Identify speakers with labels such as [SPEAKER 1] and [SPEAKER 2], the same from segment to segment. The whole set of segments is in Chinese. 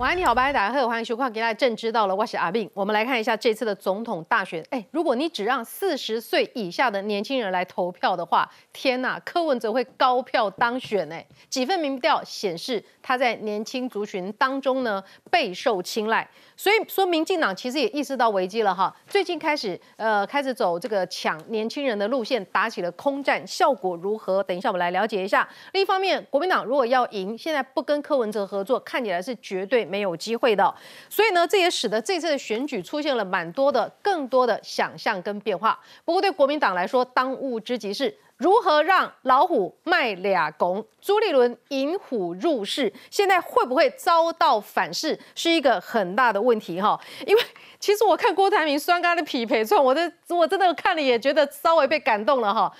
[SPEAKER 1] 晚安，你好，大家好，欢迎收看《给大家正知道了》，我是阿炳。我们来看一下这次的总统大选。哎，如果你只让四十岁以下的年轻人来投票的话，天呐，柯文哲会高票当选哎！几份民调显示，他在年轻族群当中呢备受青睐。所以说，民进党其实也意识到危机了哈，最近开始呃开始走这个抢年轻人的路线，打起了空战，效果如何？等一下我们来了解一下。另一方面，国民党如果要赢，现在不跟柯文哲合作，看起来是绝对没有机会的。所以呢，这也使得这次的选举出现了蛮多的、更多的想象跟变化。不过对国民党来说，当务之急是。如何让老虎卖俩拱？朱立伦引虎入室，现在会不会遭到反噬，是一个很大的问题哈。因为其实我看郭台铭双杆的匹配串，我的我真的看了也觉得稍微被感动了哈。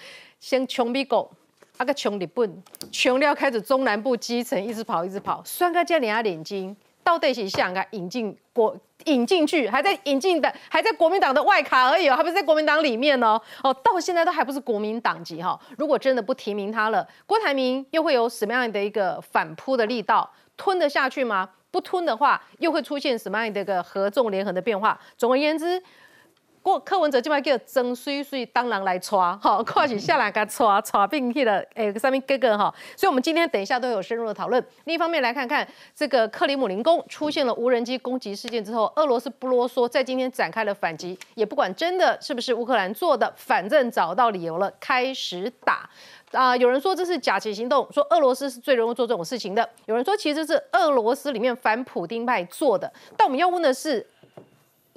[SPEAKER 1] 先穷逼狗，那个穷日本，穷料开始中南部基层一直跑一直跑，双杆加两下眼睛。到底是想啊引进国引进去，还在引进的，还在国民党的外卡而已哦，还不是在国民党里面哦。哦，到现在都还不是国民党籍哈。如果真的不提名他了，郭台铭又会有什么样的一个反扑的力道？吞得下去吗？不吞的话，又会出现什么样的一个合纵连横的变化？总而言之。过柯文哲今摆叫曾水水当然来抓，哈，快起下来给他抓抓并去了，诶，上面哥哥哈，所以我们今天等一下都有深入的讨论。另一方面来看看这个克里姆林宫出现了无人机攻击事件之后，俄罗斯不啰嗦，在今天展开了反击，也不管真的是不是乌克兰做的，反正找到理由了，开始打。啊，有人说这是假旗行动，说俄罗斯是最容易做这种事情的。有人说其实是俄罗斯里面反普丁派做的。但我们要问的是。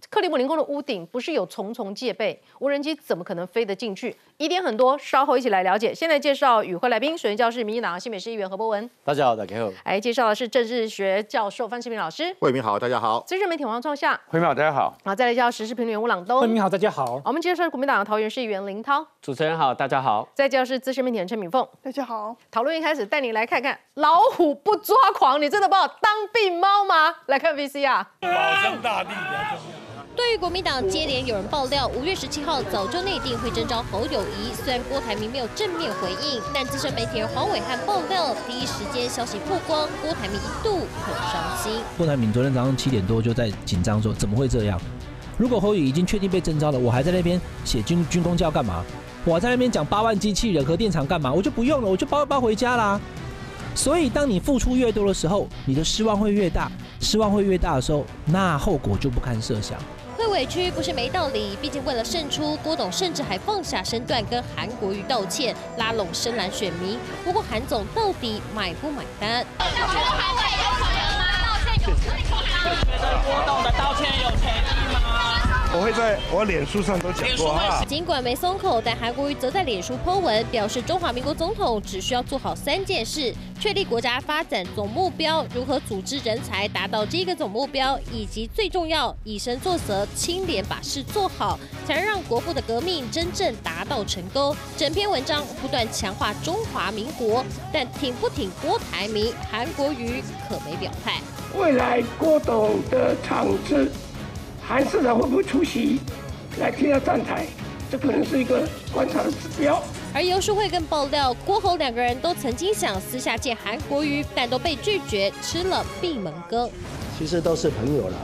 [SPEAKER 1] 克里姆林宫的屋顶不是有重重戒备，无人机怎么可能飞得进去？疑点很多，稍后一起来了解。现在介绍与会来宾，首先教是民进党新北市议员何博文，
[SPEAKER 2] 大家好，大家好。
[SPEAKER 1] 来介绍的是政治学教授范世平老师，
[SPEAKER 3] 慧明好，大家好。
[SPEAKER 1] 资深媒体王创夏，
[SPEAKER 4] 魏明好，大家好。
[SPEAKER 1] 好，再来介绍时事评论员吴朗东，
[SPEAKER 5] 魏明好，大家好。
[SPEAKER 1] 我们介绍国民党的桃园市议员林涛，
[SPEAKER 6] 主持人好，大家好。
[SPEAKER 1] 再介绍是资深媒体人陈敏凤，
[SPEAKER 7] 大家好。
[SPEAKER 1] 讨论一开始，带你来看看老虎不抓狂，你真的把我当病猫吗？来看 VCR，保
[SPEAKER 8] 障大地比较重要。
[SPEAKER 9] 对于国民党接连有人爆料，五月十七号早就内定会征召侯友谊，虽然郭台铭没有正面回应，但资深媒体人黄伟汉爆料，第一时间消息曝光，郭台铭一度很伤心。
[SPEAKER 10] 郭台铭昨天早上七点多就在紧张说，怎么会这样？如果侯友已经确定被征召了，我还在那边写军军工教干嘛？我在那边讲八万机器人和电厂干嘛？我就不用了，我就包一包回家啦。所以当你付出越多的时候，你的失望会越大，失望会越大的时候，那后果就不堪设想。
[SPEAKER 9] 委屈不是没道理，毕竟为了胜出，郭董甚至还放下身段跟韩国瑜道歉，拉拢深蓝选民。不过韩总到底买不买单？觉得韩委有可能吗？道歉有诚意吗？觉得郭董的道歉有诚意吗？
[SPEAKER 8] 我会在我脸书上都讲过啊。
[SPEAKER 9] 尽管没松口，但韩国瑜则在脸书 po 文，表示中华民国总统只需要做好三件事：确立国家发展总目标，如何组织人才达到这个总目标，以及最重要，以身作则，清廉把事做好，才能让国父的革命真正达到成功。整篇文章不断强化中华民国，但挺不挺郭台铭，韩国瑜可没表态。
[SPEAKER 11] 未来郭董的场次。韩市长会不会出席来听他站台？这可能是一个观察的指标。
[SPEAKER 9] 而游淑慧更爆料，郭侯两个人都曾经想私下见韩国瑜，但都被拒绝，吃了闭门羹。
[SPEAKER 12] 其实都是朋友了，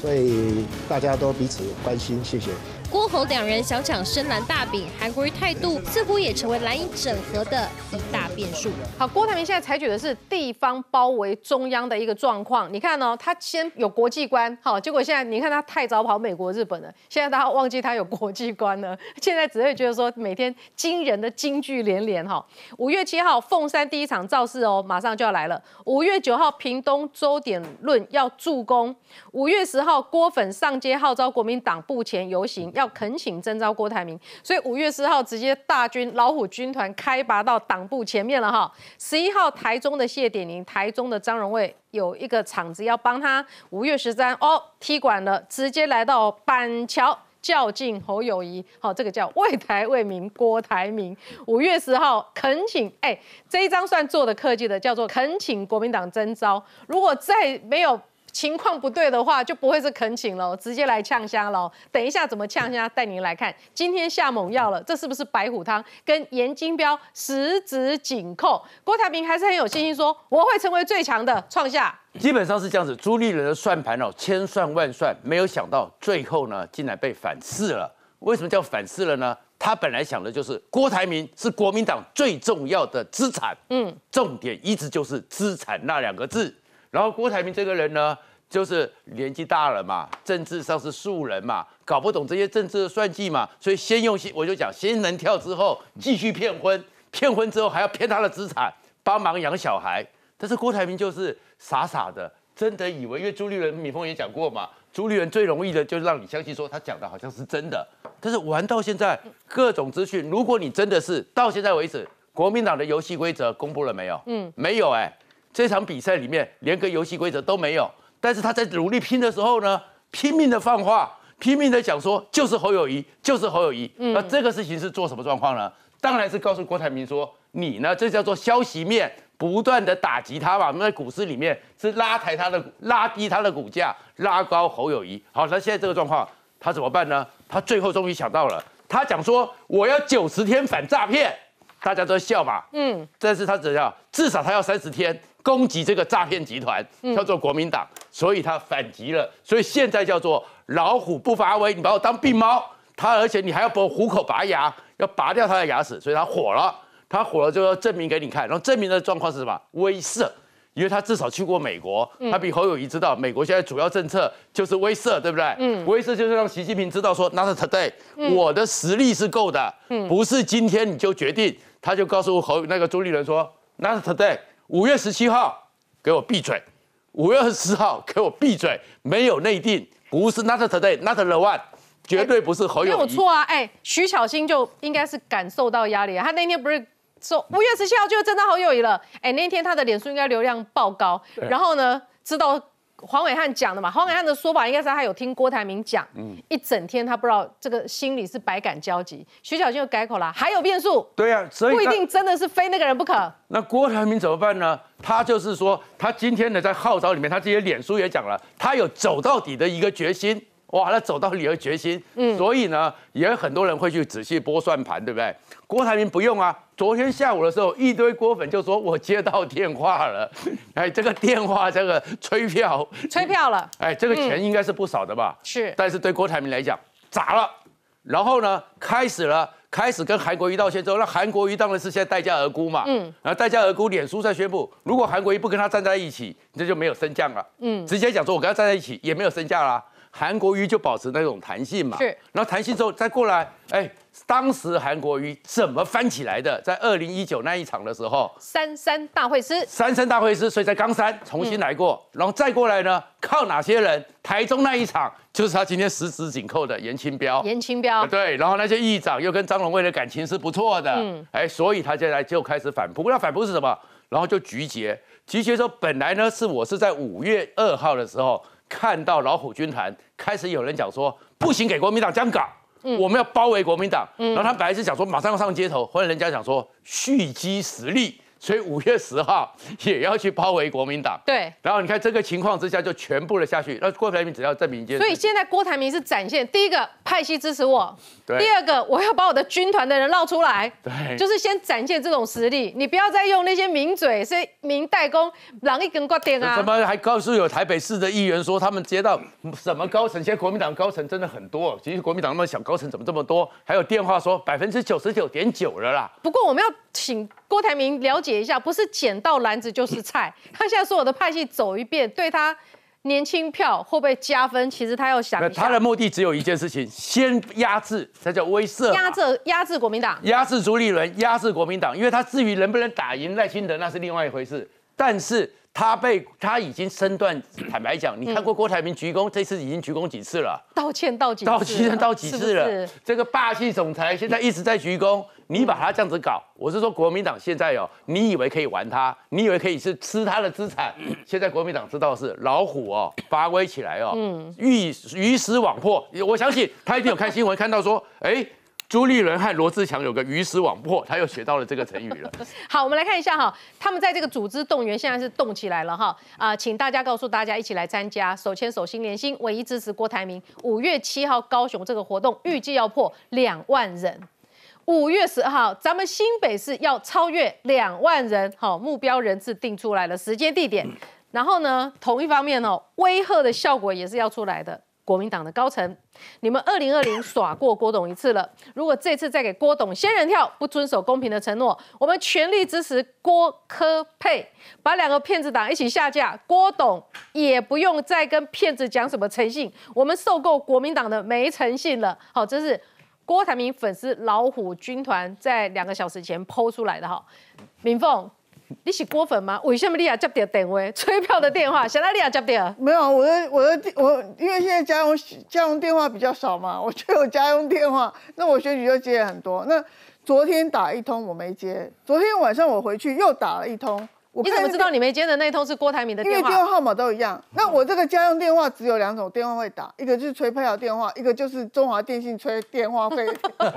[SPEAKER 12] 所以大家都彼此关心，谢谢。
[SPEAKER 9] 郭侯两人想抢深蓝大饼，韩国瑜态度似乎也成为蓝营整合的一大变数。
[SPEAKER 1] 好，郭台铭现在采取的是地方包围中央的一个状况。你看哦，他先有国际观，好，结果现在你看他太早跑美国、日本了，现在大家忘记他有国际观了，现在只会觉得说每天惊人的金句连连哈。五月七号凤山第一场造势哦，马上就要来了。五月九号屏东周点论要助攻。五月十号郭粉上街号召国民党部前游行。要恳请征召郭台铭，所以五月四号直接大军老虎军团开拔到党部前面了哈。十一号台中的谢点宁，台中的张荣卫有一个场子要帮他。五月十三哦踢馆了，直接来到板桥较劲侯友谊，好这个叫为台为民郭台铭。五月十号恳请，哎这一张算做的客气的，叫做恳请国民党征召。如果再没有。情况不对的话，就不会是恳请喽，直接来呛虾喽。等一下怎么呛虾，带您来看。今天下猛药了，这是不是白虎汤？跟严金标十指紧扣。郭台铭还是很有信心说，我会成为最强的，创下。
[SPEAKER 2] 基本上是这样子，朱立伦的算盘哦，千算万算，没有想到最后呢，竟然被反噬了。为什么叫反噬了呢？他本来想的就是郭台铭是国民党最重要的资产，嗯，重点一直就是资产那两个字。然后郭台铭这个人呢，就是年纪大了嘛，政治上是素人嘛，搞不懂这些政治的算计嘛，所以先用心，我就讲先能跳之后继续骗婚，骗婚之后还要骗他的资产，帮忙养小孩。但是郭台铭就是傻傻的，真的以为，因为朱立伦、米峰也讲过嘛。朱立伦最容易的就是让你相信说他讲的好像是真的，但是玩到现在各种资讯，如果你真的是到现在为止，国民党的游戏规则公布了没有？嗯，没有哎，这场比赛里面连个游戏规则都没有。但是他在努力拼的时候呢，拼命的放话，拼命的讲说就是侯友谊，就是侯友谊。那这个事情是做什么状况呢？当然是告诉郭台铭说，你呢这叫做消息面。不断的打击他嘛，那股市里面是拉抬他的，拉低他的股价，拉高侯友谊。好，那现在这个状况，他怎么办呢？他最后终于想到了，他讲说我要九十天反诈骗，大家都笑嘛。嗯，但是他怎样？至少他要三十天攻击这个诈骗集团，叫做国民党，所以他反击了。所以现在叫做老虎不发威，你把我当病猫，他而且你还要把虎口拔牙，要拔掉他的牙齿，所以他火了。他火了就要证明给你看，然后证明的状况是什么？威慑，因为他至少去过美国，他比侯友谊知道美国现在主要政策就是威慑，对不对？嗯，威慑就是让习近平知道说，Not today，我的实力是够的，嗯不是今天你就决定。他就告诉侯那个朱立伦说，Not today，五月十七号给我闭嘴，五月二十号给我闭嘴，没有内定，不是 Not today，Not the one。绝对不是侯友谊。
[SPEAKER 1] 没有错啊，哎，徐巧芯就应该是感受到压力，他那天不是。说五月十七号就真的好友谊了，哎，那天他的脸书应该流量爆高，然后呢，知道黄伟汉讲的嘛？黄伟汉的说法应该是他有听郭台铭讲，嗯，一整天他不知道这个心里是百感交集。徐小新又改口了，还有变数，
[SPEAKER 2] 对呀，所以
[SPEAKER 1] 不一定真的是非那个人不可。
[SPEAKER 2] 那郭台铭怎么办呢？他就是说，他今天呢在号召里面，他这些脸书也讲了，他有走到底的一个决心。哇，那走到你的决心，嗯，所以呢，也很多人会去仔细拨算盘，对不对？郭台铭不用啊，昨天下午的时候，一堆郭粉就说我接到电话了，哎，这个电话这个催票，
[SPEAKER 1] 催票了，
[SPEAKER 2] 哎，这个钱应该是不少的吧？
[SPEAKER 1] 是，
[SPEAKER 2] 但是对郭台铭来讲砸了，然后呢，开始了，开始跟韩国瑜道歉之后，那韩国瑜当然是现在代价而沽嘛，嗯，然后代价而沽，脸书在宣布，如果韩国瑜不跟他站在一起，这就没有升降了，嗯，直接讲说我跟他站在一起也没有升降啦。韩国瑜就保持那种弹性嘛，
[SPEAKER 1] 是，
[SPEAKER 2] 然后弹性之后再过来，哎，当时韩国瑜怎么翻起来的？在二零一九那一场的时候，
[SPEAKER 1] 三三大会师，
[SPEAKER 2] 三三大会师，所以在冈山重新来过，然后再过来呢，靠哪些人？台中那一场就是他今天十指紧扣的严清标，
[SPEAKER 1] 严清标，
[SPEAKER 2] 对，然后那些议长又跟张荣惠的感情是不错的，嗯，哎，所以他现在就开始反扑，那反扑是什么？然后就集结，集结说本来呢是我是在五月二号的时候。看到老虎军团开始有人讲说不行，给国民党这样搞，我们要包围国民党。然后他本来是讲说马上要上街头，后来人家讲说蓄积实力。所以五月十号也要去包围国民党，
[SPEAKER 1] 对。
[SPEAKER 2] 然后你看这个情况之下就全部的下去，那郭台铭只要证明一件。
[SPEAKER 1] 所以现在郭台铭是展现第一个派系支持我，第二个我要把我的军团的人绕出来，
[SPEAKER 2] 对，
[SPEAKER 1] 就是先展现这种实力。你不要再用那些名嘴、是名代工，狼一根挂电啊。
[SPEAKER 2] 怎么还告诉有台北市的议员说他们接到什么高层？现在国民党高层真的很多，其实国民党那么小，高层怎么这么多？还有电话说百分之九十九点九了啦。
[SPEAKER 1] 不过我们要请。郭台铭了解一下，不是捡到篮子就是菜。他现在所有的派系走一遍，对他年轻票会不会加分？其实他要想，
[SPEAKER 2] 他的目的只有一件事情：先压制，才叫威慑，
[SPEAKER 1] 压制压制国民党，
[SPEAKER 2] 压制朱立伦，压制国民党。因为他至于能不能打赢赖清德，那是另外一回事。但是。他被他已经身段，坦白讲，你看过郭台铭鞠躬，这次已经鞠躬几次了？
[SPEAKER 1] 道歉道几次？
[SPEAKER 2] 道歉道几次了？这个霸气总裁现在一直在鞠躬，你把他这样子搞，我是说国民党现在哦，你以为可以玩他？你以为可以是吃他的资产？现在国民党知道是老虎哦，发威起来哦，嗯，鱼鱼死网破。我相信他一定有看新闻，看到说，哎。朱立伦和罗志强有个鱼死网破，他又学到了这个成语了。
[SPEAKER 1] 好，我们来看一下哈，他们在这个组织动员现在是动起来了哈啊、请大家告诉大家一起来参加，手牵手心连心，唯一支持郭台铭。五月七号高雄这个活动预计要破两万人。五月十号，咱们新北市要超越两万人，好，目标人次定出来了，时间地点。然后呢，同一方面哦，威吓的效果也是要出来的。国民党的高层，你们二零二零耍过郭董一次了，如果这次再给郭董仙人跳，不遵守公平的承诺，我们全力支持郭科佩，把两个骗子党一起下架，郭董也不用再跟骗子讲什么诚信，我们受够国民党的没诚信了。好，这是郭台铭粉丝老虎军团在两个小时前剖出来的哈，明凤。你是郭粉吗？为什么你也接到电话？催票的电话，现在你也接到？
[SPEAKER 3] 没有，我的我的我，因为现在家用家用电话比较少嘛，我就有家用电话，那我选举就接了很多。那昨天打一通我没接，昨天晚上我回去又打了一通。我
[SPEAKER 1] 你怎么知道你没接的那通是郭台铭的
[SPEAKER 3] 因为
[SPEAKER 1] 电话？
[SPEAKER 3] 号码都一样。那我这个家用电话只有两种电话会打，一个就是催配票电话，一个就是中华电信催电话费。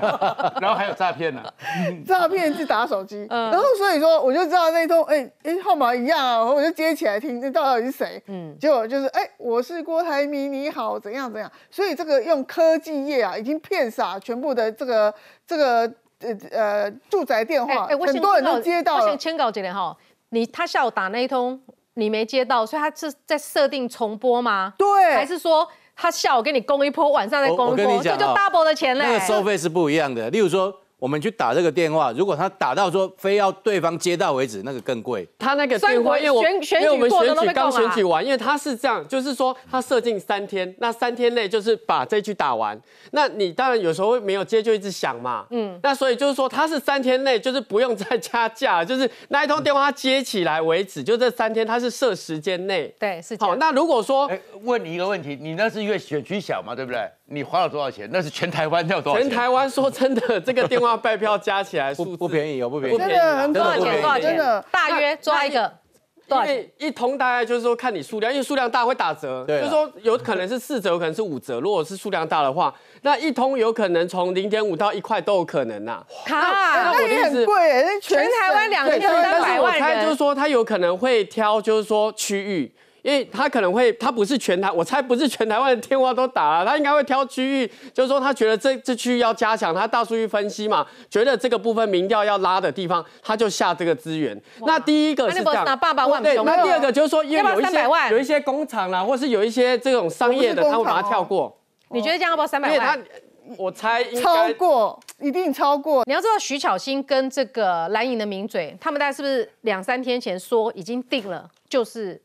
[SPEAKER 2] 然后还有诈骗呢，
[SPEAKER 3] 诈骗是打手机，
[SPEAKER 1] 嗯
[SPEAKER 3] 然后所以说我就知道那通哎哎、号码一样啊，我就接起来听，那到底是谁？
[SPEAKER 1] 嗯
[SPEAKER 3] 嗯，结果就是哎、我是郭台铭，你好，怎样怎样，所以这个用科技业啊，已经骗傻全部的这个这个呃呃住宅电话，很多人都接到了
[SPEAKER 1] 我先。签稿这点哈，你他下午打那一通你没接到，所以他是在设定重播吗？
[SPEAKER 3] 对，
[SPEAKER 1] 还是说他下午给你攻一波，晚上再攻一波，这就 double 的钱嘞？
[SPEAKER 4] 那个收费是不一样的。例如说，我们去打这个电话，如果他打到说非要对方接到为止，那个更贵。
[SPEAKER 5] 他那个电话，因为我
[SPEAKER 1] 选选举
[SPEAKER 5] 因为我们选举刚选举完，因为他是这样，就是说他设定三天，那三天内就是把这局打完。那你当然有时候没有接就一直响嘛，嗯，那所以就是说他是三天内就是不用再加价，就是那一通电话他接起来为止，就这三天他是设时间内。
[SPEAKER 1] 对，是这
[SPEAKER 5] 好，那如果说
[SPEAKER 2] 哎，问你一个问题，你那是因为选区小嘛，对不对？你花了多少钱？那是全台湾要多少钱？
[SPEAKER 5] 全台湾说真的，这个电话拜票加起来数
[SPEAKER 4] 不 不便宜哦，不便宜。
[SPEAKER 3] 真的很
[SPEAKER 1] 多少钱？
[SPEAKER 4] 真的不便宜
[SPEAKER 1] 多少钱？
[SPEAKER 3] 真的
[SPEAKER 1] 大约抓一个多少钱？
[SPEAKER 5] 因为一通大概就是说看你数量，因为数量大会打折，
[SPEAKER 4] 对啊
[SPEAKER 5] 就是说有可能是四折，有可能是五折。如果是数量大的话，那一通有可能从零点五到一块都有可能呐、那
[SPEAKER 1] 哈，
[SPEAKER 3] 那也很贵耶，那
[SPEAKER 1] 全台湾两千
[SPEAKER 5] 对，但
[SPEAKER 1] 三百万
[SPEAKER 5] 是我猜就是，说他有可能会挑，就是说区域。因为他可能会，他不是全台，我猜不是全台湾的电话都打了，他应该会挑区域，就是说他觉得这这区域要加强，他大数据分析嘛，觉得这个部分民调要拉的地方，他就下这个资源。那第一个是这样，
[SPEAKER 1] 爸爸万
[SPEAKER 5] 对，
[SPEAKER 1] 雄
[SPEAKER 5] 那第二个就是说，因为
[SPEAKER 1] 要不要
[SPEAKER 5] 有一
[SPEAKER 1] 300万
[SPEAKER 5] 些有一些工厂啦，或是有一些这种商业的，他会把它跳过，
[SPEAKER 1] 你觉得这样要不要三百
[SPEAKER 5] 因为他
[SPEAKER 1] 万？
[SPEAKER 5] 我猜应
[SPEAKER 3] 超
[SPEAKER 5] 该
[SPEAKER 3] 过，一定超过。
[SPEAKER 1] 你要知道，徐巧芯跟这个蓝营的名嘴，他们大概是不是两三天前说已经定了，就是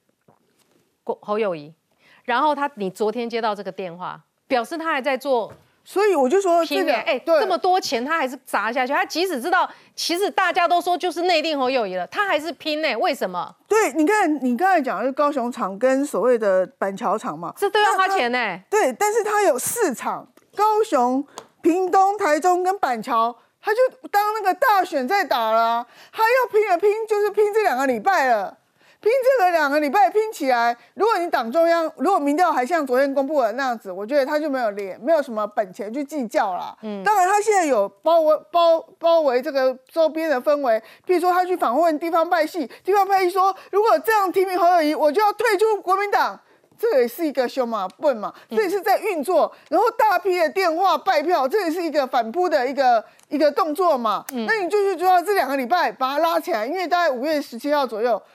[SPEAKER 1] 郭侯友谊，然后他你昨天接到这个电话，表示他还在做
[SPEAKER 3] 所以我就说这个，
[SPEAKER 1] 拼哎、哎，
[SPEAKER 3] 对
[SPEAKER 1] 这么多钱他还是砸下去，他即使知道其实大家都说就是内定侯友谊了，他还是拼呢、为什么？
[SPEAKER 3] 对，你看你刚才讲的是高雄场跟所谓的板桥场嘛，
[SPEAKER 1] 这都要花钱呢、
[SPEAKER 3] 对，但是他有四场，高雄、屏东、台中跟板桥，他就当那个大选在打了啊、他要拼了拼，就是拼这两个礼拜了。拼这个两个礼拜拼起来，如果你党中央如果民调还像昨天公布的那样子，我觉得他就没有脸，没有什么本钱去计较啦。嗯，当然他现在有包围包包围这个周边的氛围，譬如说他去访问地方派系，地方派系说如果这样提名侯友谊，我就要退出国民党。这也是一个凶马笨嘛，这也是在运作，然后大批的电话拜票，这也是一个反扑的一个一个动作嘛。那你就是说这两个礼拜把它拉起来，因为大概五月十七号左右，或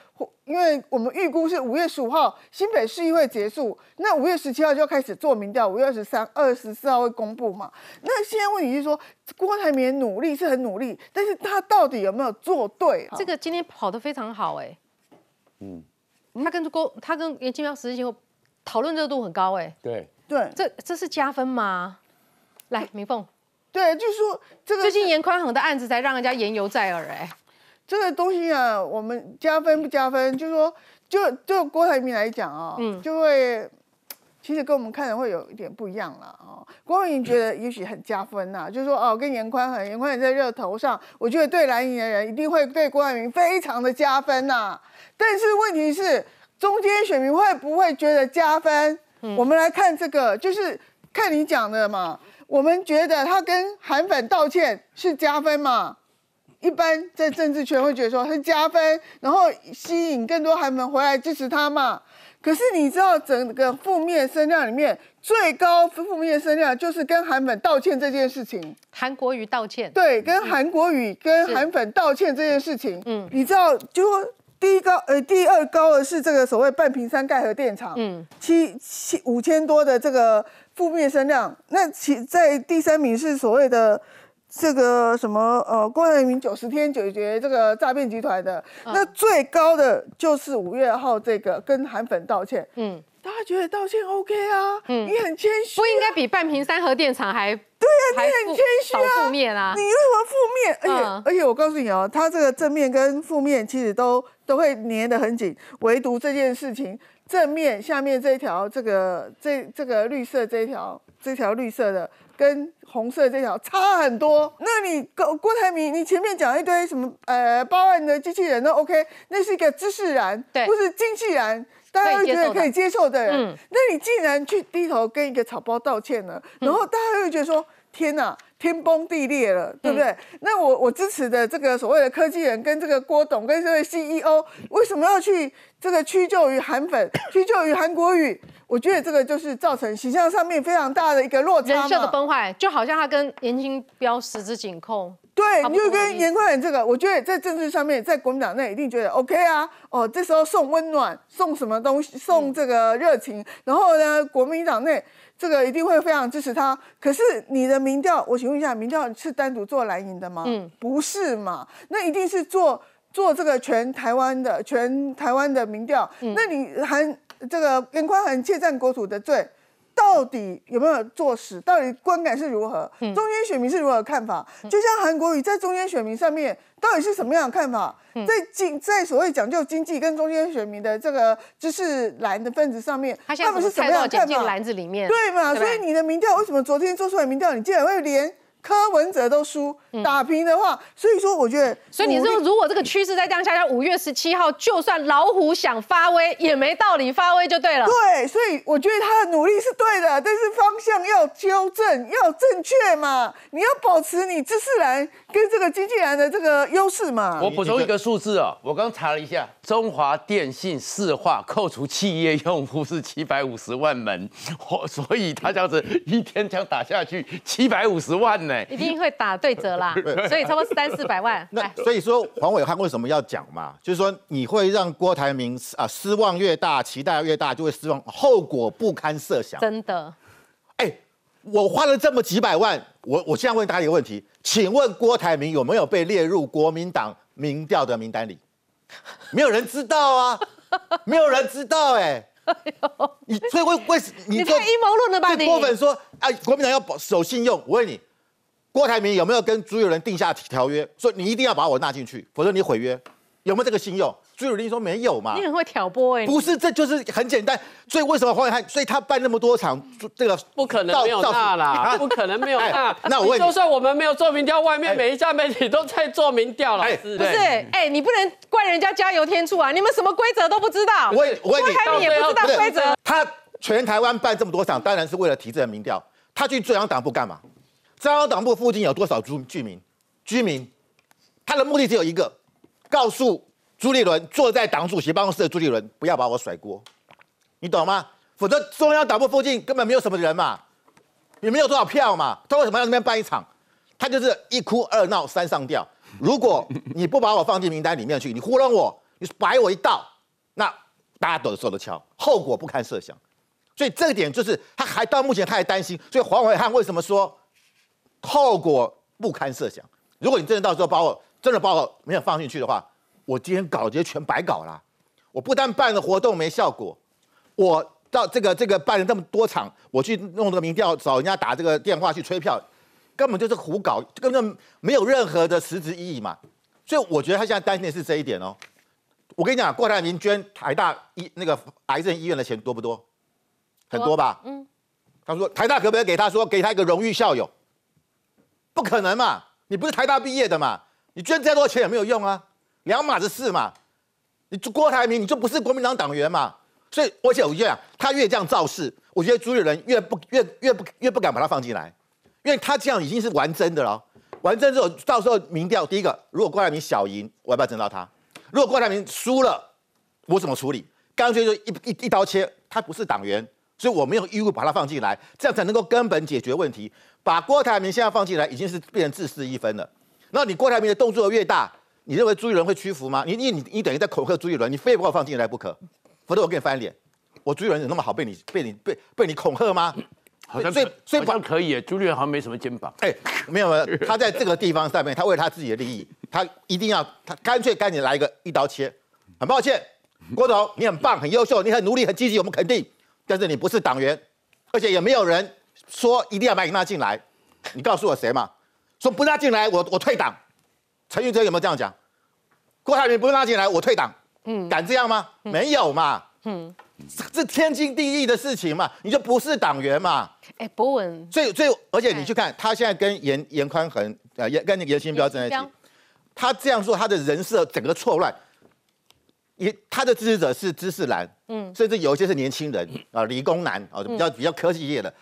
[SPEAKER 3] 因为我们预估是五月十五号新北市议会结束，那五月十七号就要开始做民调，五月二十三、二十四号会公布嘛。那现在问题是说，郭台铭努力是很努力，但是他到底有没有做对？
[SPEAKER 1] 这个今天跑得非常好哎、嗯，他跟郭他跟严金彪实际情讨论热度很高哎、
[SPEAKER 2] 对，
[SPEAKER 3] 对
[SPEAKER 1] 这这是加分吗？来，明凤，
[SPEAKER 3] 对，就是说这个
[SPEAKER 1] 最近严宽恒的案子才让人家言犹在耳哎、
[SPEAKER 3] 这个东西啊，我们加分不加分，就是说，就就郭台铭来讲啊、
[SPEAKER 1] 嗯
[SPEAKER 3] 就会其实跟我们看的会有一点不一样啦啊、郭台铭觉得也许很加分呐、就是说哦，跟严宽很，严宽也在热头上，我觉得对蓝营的人一定会对郭台铭非常的加分呐、但是问题是，中间选民会不会觉得加分？我们来看这个，就是看你讲的嘛，我们觉得他跟韩粉道歉是加分嘛。一般在政治圈会觉得说是加分，然后吸引更多韩粉回来支持他嘛。可是你知道整个负面声量里面最高负面声量就是跟韩粉道歉这件事情。
[SPEAKER 1] 韩国瑜道歉，
[SPEAKER 3] 对，跟韩国瑜跟韩粉道歉这件事情，嗯，你知道就说第一高呃第二高的是这个所谓半屏山盖核电厂，嗯，七七五千多的这个负面声量，那其在第三名是所谓的。这个什么呃，郭台铭九十天解决这个诈骗集团的，那最高的就是五月号这个跟韩粉道歉，嗯，大家觉得道歉 OK 啊，嗯，你很谦虚，
[SPEAKER 1] 不应该比半屏三和电厂还
[SPEAKER 3] 对啊，你很谦虚
[SPEAKER 1] 啊，负面啊，
[SPEAKER 3] 你为什么负面？而且而且我告诉你哦，他这个正面跟负面其实都都会粘得很紧，唯独这件事情正面下面这一条这个这这个绿色这一条这条绿色的。跟红色这条差很多，那你郭郭台铭，你前面讲一堆什么呃八万的机器人都 OK，那是一个知识人，
[SPEAKER 1] 对，
[SPEAKER 3] 不是经济人，大家会觉得可以接受的人，那你竟然去低头跟一个草包道歉了，然后大家会觉得说天哪，天崩地裂了，对不对？那我我支持的这个所谓的科技人跟这个郭董跟这位 CEO，为什么要去这个屈就于韩粉，屈就于韩国语？我觉得这个就是造成形象上面非常大的一个落差
[SPEAKER 1] 人设的崩坏，就好像他跟严清标十指紧扣。
[SPEAKER 3] 对，你就跟严宽仁这个，我觉得在政治上面，在国民党内一定觉得 OK 啊。哦，这时候送温暖，送什么东西，送这个热情，然后呢，国民党内这个一定会非常支持他。可是你的民调，我请问一下，民调是单独做蓝营的吗？嗯，不是嘛？那一定是做做这个全台湾的全台湾的民调。那你还？这个严宽很窃占国土的罪，到底有没有坐实？到底观感是如何？中间选民是如何看法？就像韩国瑜在中间选民上面，到底是什么样的看法？在经在所谓讲究经济跟中间选民的这个知识蓝的分子上面，
[SPEAKER 1] 他们是什么样的看法？篮子里面
[SPEAKER 3] 对嘛？所以你的民调为什么昨天做出来民调，你竟然会连？柯文哲都输打平的话，所以说我觉得，
[SPEAKER 1] 所以你说如果这个趋势再这样下去，五月十七号就算老虎想发威也没道理发威就对了。
[SPEAKER 3] 对，所以我觉得他的努力是对的，但是方向要纠正，要正确嘛。你要保持你知识蓝跟这个经济蓝的这个优势嘛。
[SPEAKER 2] 我补充一个数字哦，我刚查了一下，中华电信市话扣除企业用户是七百五十万门，所以他这样子一天这样打下去七百五十万。
[SPEAKER 1] 一定会打对折啦，所以差不多三四百万。
[SPEAKER 6] 那所以说黄伟汉为什么要讲嘛？就是说你会让郭台铭啊失望越大，期待越大，就会失望，后果不堪设想。
[SPEAKER 1] 真的？
[SPEAKER 6] 哎，我花了这么几百万，我我现在问大家一个问题，请问郭台铭有没有被列入国民党民调的名单里？没有人知道啊，没有人知道哎。你所以为为
[SPEAKER 1] 你太阴谋论了吧？
[SPEAKER 6] 你郭粉说哎，国民党要保守信用，我问你。郭台铭有没有跟朱友仁定下条约，说你一定要把我纳进去，否则你毁约？有没有这个信用？朱友仁说没有嘛。
[SPEAKER 1] 你很会挑拨哎。
[SPEAKER 6] 不是，这就是很简单。所以为什么黄伟汉？所以他办那么多场，这个
[SPEAKER 5] 不可能没有纳啦，不可能没有纳。那我问你，就算我们没有做民调，外面每一家媒体都在做民调了。
[SPEAKER 1] 不是，哎，你不能怪人家加油添醋啊！你们什么规则都不知道。
[SPEAKER 6] 我我
[SPEAKER 1] 郭台铭也不知道规则。
[SPEAKER 6] 他全台湾办这么多场，当然是为了提这个民调。他去中央党部干嘛？中央党部附近有多少居居民？居民，他的目的只有一个，告诉朱立伦坐在党主席办公室的朱立伦，不要把我甩锅，你懂吗？否则中央党部附近根本没有什么人嘛，也没有多少票嘛，他为什么要那边办一场？他就是一哭二闹三上吊。如果你不把我放进名单里面去，你糊弄我，你摆我一道，那大家都受得敲，后果不堪设想。所以这个点就是他还到目前他还担心。所以黄伟汉为什么说？后果不堪设想。如果你真的到时候把我真的把我没有放进去的话，我今天搞这些全白搞了。我不但办了活动没效果，我到这个这个办了这么多场，我去弄这个民调，找人家打这个电话去催票，根本就是胡搞，根本没有任何的实质意义嘛。所以我觉得他现在担心的是这一点哦。我跟你讲，郭台铭捐台大医那个癌症医院的钱多不多？很多吧？嗯。他说台大可不可以给他说给他一个荣誉校友？不可能嘛！你不是台大毕业的嘛？你捐再多钱也没有用啊，两码子事嘛。你郭台铭，你就不是国民党党员嘛？所以，而且我就讲，他越这样造势，我觉得朱立伦越不越越不越不敢把他放进来，因为他这样已经是玩真的了。玩真之后，到时候民调第一个，如果郭台铭小赢，我要不要整到他？如果郭台铭输了，我怎么处理？干脆就一一一刀切，他不是党员，所以我没有义务把他放进来，这样才能够根本解决问题。把郭台铭现在放进来，已经是变成自私一分了。那你郭台铭的动作越大，你认为朱立伦会屈服吗？你你你你等于在恐吓朱立伦，你非不把我放进来不可，否则我跟你翻脸。我朱立伦有那么好被你被你被被你恐吓吗？
[SPEAKER 2] 好像
[SPEAKER 6] 所以所以
[SPEAKER 2] 好像可以耶，朱立伦好像没什么肩膀。
[SPEAKER 6] 哎，没有没有，他在这个地方上面，他为了他自己的利益，他一定要他干脆赶紧来一个一刀切。很抱歉，郭总，你很棒，很优秀，你很努力，很积极，我们肯定。但是你不是党员，而且也没有人说一定要把你拉进来。你告诉我谁嘛？说不拉进来，我我退党。陈玉哲有没有这样讲？郭台铭不拉进来，我退党。嗯，敢这样吗？没有嘛。嗯，这天经地义的事情嘛，你就不是党员嘛。
[SPEAKER 1] 哎，博文，
[SPEAKER 6] 所以所以，而且你去看他现在跟严严宽恒呃严跟那个严新标站在一起，他这样说，他的人设整个错乱。也他的支持者是知识男，嗯，甚至有一些是年轻人啊，理工男啊，比较比较科技业的。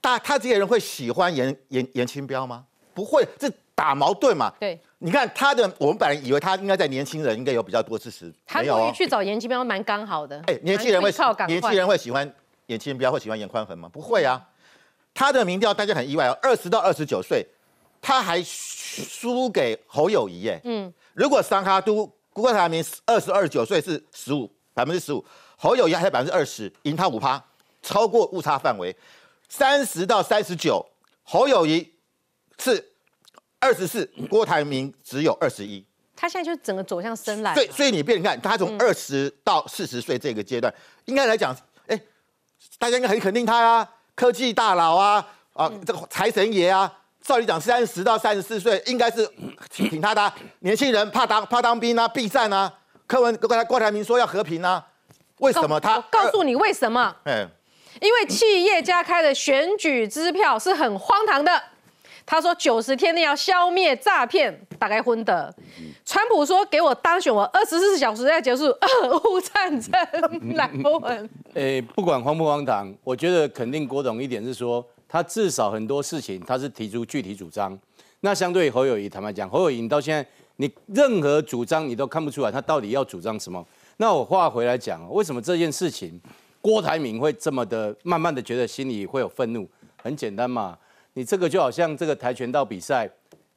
[SPEAKER 6] 大他这些人会喜欢严严严清标吗？不会，这打矛盾嘛。
[SPEAKER 1] 对，
[SPEAKER 6] 你看他的，我们本来以为他应该在年轻人应该有比较多支持，
[SPEAKER 1] 他
[SPEAKER 6] 没有哦。
[SPEAKER 1] 去找严清标蛮刚好的。
[SPEAKER 6] 哎，年轻人会年轻人会喜欢严清标，会喜欢严宽恒吗？不会啊。他的民调大家很意外哦，二十到二十九岁，他还输给侯友谊耶。嗯，如果桑哈都郭台铭二十二九岁是十五百分之十五，侯友谊还有百分之二十，赢他五趴，超过误差范围。三十到三十九，侯友谊是二十四，郭台铭只有二十一。
[SPEAKER 1] 他现在就整个走向深蓝。
[SPEAKER 6] 所以，所以你变，你看他从二十到四十岁这个阶段，应该来讲，哎，大家应该很肯定他啊，科技大佬啊，啊，这个财神爷啊。照理讲，三十到三十四岁应该是挺挺他的啊、年轻人，怕当怕当兵啊，避战啊。柯文郭台郭台铭说要和平啊，为什么他？
[SPEAKER 1] 我告诉你为什么？
[SPEAKER 6] 哎，
[SPEAKER 1] 因为企业家开的选举支票是很荒唐的。他说九十天内要消灭诈骗，大概昏的。川普说给我当选，我二十四小时要结束俄乌战争。来问，
[SPEAKER 4] 诶，不管荒不荒唐，我觉得肯定郭董一点是说，他至少很多事情他是提出具体主张。那相对于侯友谊，坦白讲，侯友谊你到现在你任何主张你都看不出来他到底要主张什么。那我话回来讲，为什么这件事情郭台铭会这么的慢慢的觉得心里会有愤怒？很简单嘛，你这个就好像这个跆拳道比赛，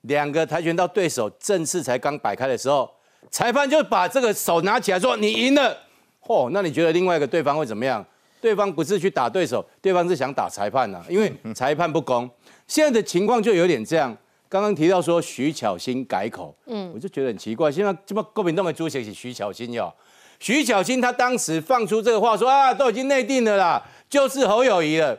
[SPEAKER 4] 两个跆拳道对手正式才刚摆开的时候，裁判就把这个手拿起来说你赢了。嚯、那你觉得另外一个对方会怎么样？对方不是去打对手，对方是想打裁判呐、啊因为裁判不公。现在的情况就有点这样。刚刚提到说徐巧芯改口，嗯，我就觉得很奇怪。现在这么国民党的主席是徐巧芯哟，徐巧芯他当时放出这个话说啊，都已经内定了啦，就是侯友谊了。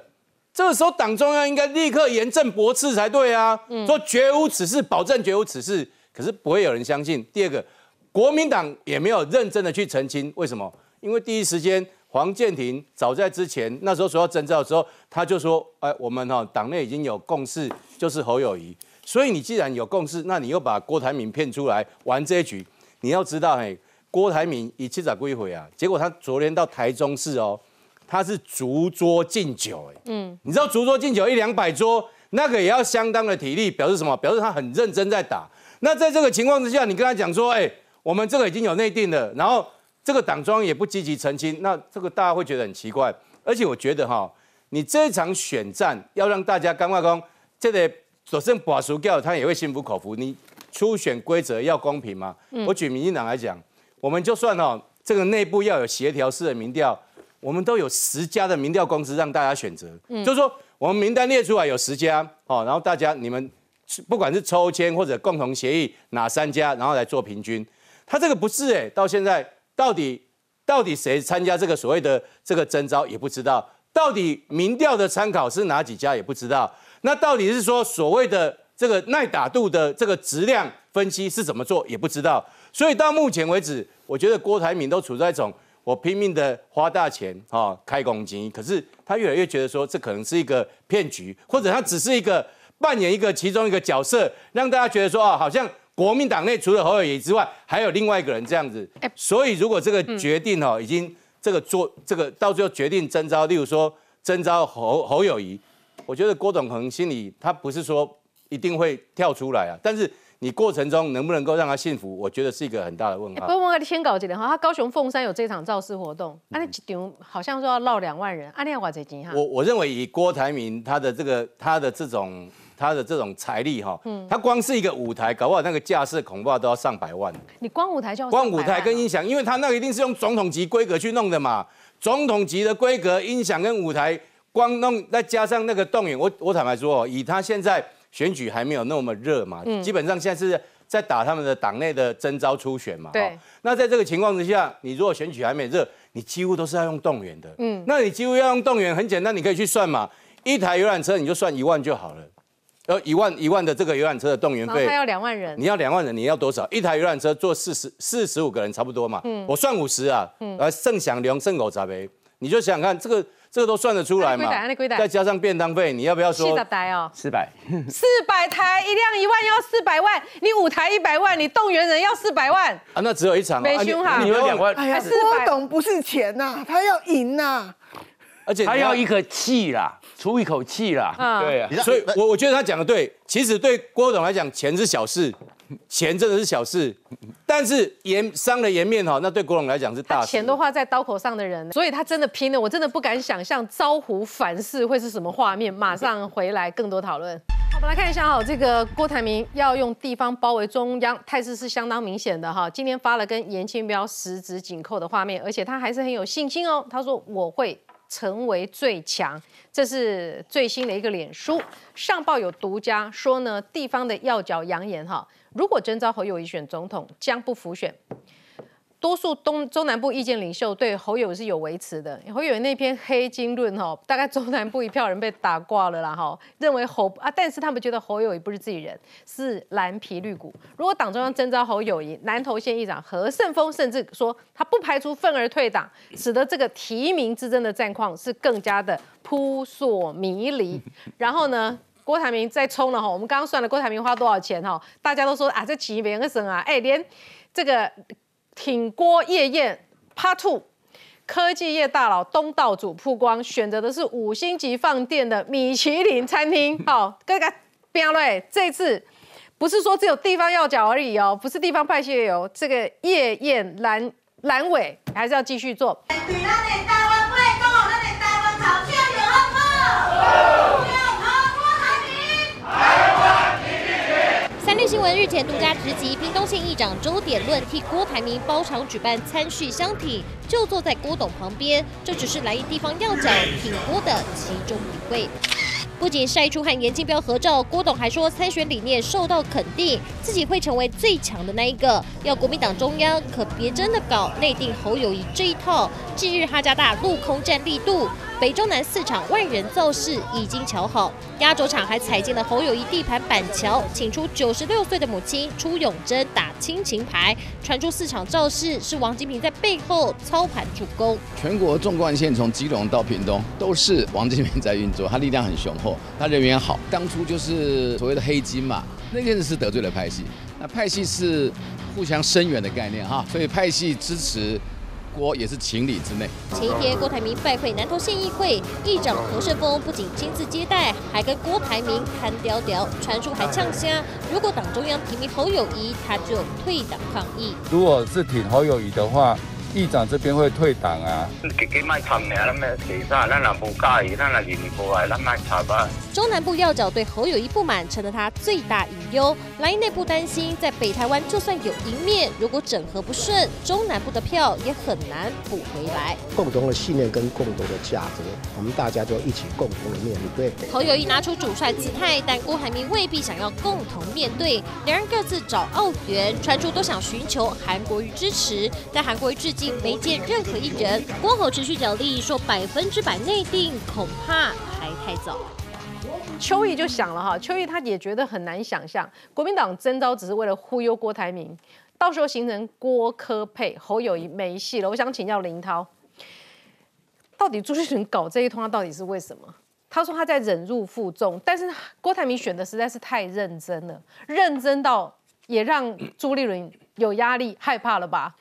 [SPEAKER 4] 这个时候党中央应该立刻严正驳斥才对啊，说绝无此事，保证绝无此事。可是不会有人相信。第二个，国民党也没有认真的去澄清，为什么？因为第一时间黄建庭早在之前那时候说要征召的时候，他就说，哎，我们哈、党内已经有共识，就是侯友谊。所以你既然有共识，那你又把郭台铭骗出来玩这一局，你要知道，嘿，郭台铭一七早归回啊，结果他昨天到台中市哦，他是逐桌敬酒，哎，嗯，你知道逐桌敬酒一两百桌，那个也要相当的体力，表示什么？表示他很认真在打。那在这个情况之下，你跟他讲说，哎，我们这个已经有内定了，然后这个党中央也不积极澄清，那这个大家会觉得很奇怪。而且我觉得哈，你这一场选战要让大家赶快讲，这个所剩把输掉，他也会心服口服。你初选规则要公平嘛？我举民进党来讲，我们就算哦，这个内部要有协调式的民调，我们都有十家的民调公司让大家选择，就是说我们名单列出来有十家，哦，然后大家你们不管是抽签或者共同协议哪三家，然后来做平均。他这个不是哎，到现在到底到底谁参加这个所谓的这个征招也不知道，到底民调的参考是哪几家也不知道。那到底是说所谓的这个耐打度的这个质量分析是怎么做也不知道。所以到目前为止，我觉得郭台铭都处在一种我拼命的花大钱啊、哦、开公金，可是他越来越觉得说这可能是一个骗局，或者他只是一个扮演一个其中一个角色，让大家觉得说啊，好像国民党内除了侯友谊之外，还有另外一个人这样子。所以如果这个决定哦，已经这个做这个到最后决定征召，例如说征召侯侯友谊，我觉得郭董可能心里他不是说一定会跳出来啊，但是你过程中能不能够让他幸福，我觉得是一个很大的问号。
[SPEAKER 1] 不过我你先搞几点哈，他高雄凤山有这场造势活动，啊那一场好像说要绕两万人，啊你要多少钱哈？
[SPEAKER 4] 我我认为以郭台铭他的这个他的这种他的这种财力哈，
[SPEAKER 1] 嗯
[SPEAKER 4] 他光是一个舞台，搞不好那个架势恐怕都要上百万。
[SPEAKER 1] 你光舞台就要
[SPEAKER 4] 光舞台跟音响，因为他那个一定是用总统级规格去弄的嘛，总统级的规格，音响跟舞台光弄，再加上那个动员，我我坦白说哦，以他现在选举还没有那么热嘛，
[SPEAKER 1] 嗯。
[SPEAKER 4] 基本上现在是在打他们的党内的征召初选嘛，
[SPEAKER 1] 对。
[SPEAKER 4] 哦。那在这个情况之下，你如果选举还没热，你几乎都是要用动员的，
[SPEAKER 1] 嗯。
[SPEAKER 4] 嗯，那你几乎要用动员，很简单，你可以去算嘛，一台游览车你就算一万就好了，呃，一万一万的这个游览车的动员费。
[SPEAKER 1] 他，要两万人，
[SPEAKER 4] 你要两万人，你要多少？一台游览车坐四十四十五个人差不多嘛。
[SPEAKER 1] 嗯。
[SPEAKER 4] 我算五十啊，呃，剩享量剩狗杂呗，你就想想看，这个这个都算得出来嘛。再加上便当费，你要不要
[SPEAKER 1] 四
[SPEAKER 4] 说
[SPEAKER 1] 十台哦，
[SPEAKER 2] 四百，
[SPEAKER 1] 四百台一辆一万要四百万，你五台一百万，你动员人要四百万，
[SPEAKER 4] 啊？那只有一场
[SPEAKER 1] 没凶哈
[SPEAKER 4] 你
[SPEAKER 2] 你有两万，
[SPEAKER 3] 哎呀，
[SPEAKER 1] 是
[SPEAKER 3] 郭董不是钱呐、他要赢呐、
[SPEAKER 4] 而且
[SPEAKER 2] 他要一个气啦，出一口气啦，
[SPEAKER 1] 嗯。
[SPEAKER 2] 对啊。
[SPEAKER 4] 所以我我觉得他讲的对，其实对郭董来讲，钱是小事，钱真的是小事，但是颜伤了颜面哈，那对郭董来讲是大事。
[SPEAKER 1] 钱都花在刀口上的人，所以他真的拼了，我真的不敢想象招呼反噬会是什么画面。马上回来更多讨论。好，我们来看一下哈，这个郭台铭要用地方包围中央，态势是相当明显的哈。今天发了跟严清标十指紧扣的画面，而且他还是很有信心哦。他说我会。成为最强，这是最新的一个脸书上报有独家说呢，地方的要角扬言哈，如果征召侯友谊选总统，将不服选。多数东中南部意见领袖对侯友宜是有维持的。侯友宜那篇黑金论哈，大概中南部一票人被打挂了啦哈，认为侯啊，但是他们觉得侯友宜不是自己人，是蓝皮绿骨。如果党中央征召侯友宜，南投县议长何胜峰甚至说他不排除愤而退党，使得这个提名之争的战况是更加的扑朔迷离。然后呢？郭台铭在冲了哈，我们刚刚算了郭台铭花多少钱哈，大家都说啊，这起别个省啊，哎，连这个挺郭夜宴 Part Two，科技业大佬东道主曝光，选择的是五星级饭店的米其林餐厅。好，各位边瑞，这次不是说只有地方要角而已哦，不是地方派系哦，这个夜宴蓝蓝尾还是要继续做。
[SPEAKER 7] 对咱的台湾话讲，咱的台湾头像有好不好？有好郭台铭。
[SPEAKER 9] 三立新闻日前独家直击，屏东县议长周点论替郭台铭包场举办餐叙相挺，就坐在郭董旁边，这只是来一地方要角挺郭的其中一位。不仅晒出和严金彪合照，郭董还说参选理念受到肯定，自己会成为最强的那一个。要国民党中央可别真的搞内定侯友谊这一套。近日哈加大陆空战力度，北中南四场万人造势已经瞧好，压轴场还踩进了侯友谊地盘板桥，请出九十六岁的母亲出永贞打亲情牌，传出四场造势是王金平在背后操盘助攻。
[SPEAKER 13] 全国纵贯线从基隆到屏东都是王金平在运作，他力量很雄厚，他人缘好。当初就是所谓的黑金嘛，那件事是得罪了派系，那派系是互相声援的概念哈，所以派系支持郭也是情理之内。
[SPEAKER 9] 前一天，郭台铭拜会南投县议会议长何胜峰，不仅亲自接待，还跟郭台铭谈屌屌，传出还呛虾，如果党中央提名侯友谊，他就退党抗议。
[SPEAKER 14] 如果是挺侯友谊的话，议长这边会退党啊。
[SPEAKER 15] 自己卖参名，咱要其他，咱若无介意，咱若认无爱，咱卖插吧。
[SPEAKER 9] 中南部要角对侯友谊不满，成了他最大隐忧。蓝营内部担心，在北台湾就算有赢面，如果整合不顺，中南部的票也很难补回来。
[SPEAKER 12] 共同的信念跟共同的价值，我们大家就一起共同的面对。
[SPEAKER 9] 侯友谊拿出主帅姿态，但郭台铭未必想要共同面对，两人各自找澳元，传出都想寻求韩国瑜支持，但韩国瑜至今没见任何一人。郭侯持续角力，说百分之百内定，恐怕还太早。
[SPEAKER 1] 邱毅就想了哈，邱毅他也觉得很难想象，国民党征召只是为了忽悠郭台铭，到时候形成郭科配，侯友谊没戏了。我想请教林涛，到底朱立伦搞这一通，他到底是为什么？他说他在忍辱负重，但是郭台铭选的实在是太认真了，认真到也让朱立伦有压力、害怕了吧？